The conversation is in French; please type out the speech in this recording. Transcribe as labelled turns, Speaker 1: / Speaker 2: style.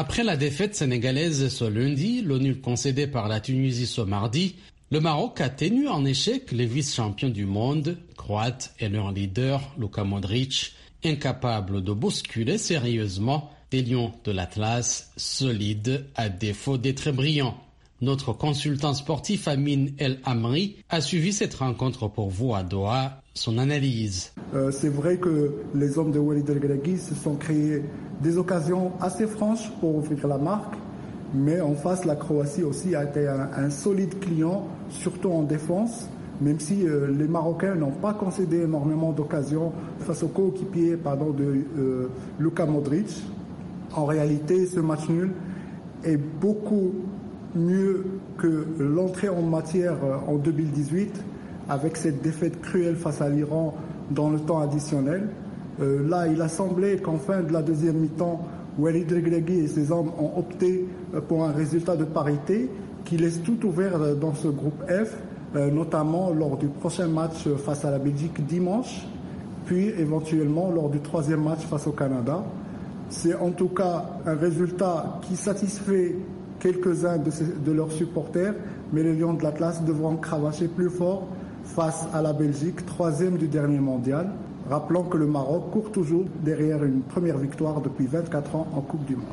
Speaker 1: Après la défaite sénégalaise ce lundi, le nul concédé par la Tunisie ce mardi, le Maroc a tenu en échec les vice-champions du monde, croates et leur leader, Luka Modric, incapable de bousculer sérieusement des lions de l'Atlas, solides à défaut d'être brillants. Notre consultant sportif Amin El Amri a suivi cette rencontre pour vous à Doha. Son analyse.
Speaker 2: Euh, c'est vrai que les hommes de Walid El se sont créés des occasions assez franches pour ouvrir la marque, mais en face, la Croatie aussi a été un, solide client, surtout en défense, même si euh, les Marocains n'ont pas concédé énormément d'occasions face au coéquipier pardon, de euh, Luka Modric. En réalité, ce match nul est beaucoup mieux que l'entrée en matière euh, en 2018 avec cette défaite cruelle face à l'Iran dans le temps additionnel. là, il a semblé qu'en fin de la deuxième mi-temps, Walid Regragui et ses hommes ont opté euh, pour un résultat de parité qui laisse tout ouvert euh, dans ce groupe F, euh, notamment lors du prochain match face à la Belgique dimanche, puis éventuellement lors du troisième match face au Canada. C'est en tout cas un résultat qui satisfait quelques-uns de, de, leurs supporters, mais les Lions de l'Atlas devront cravacher plus fort face à la Belgique, troisième du dernier mondial. Rappelons que le Maroc court toujours derrière une première victoire depuis 24 ans en Coupe du Monde.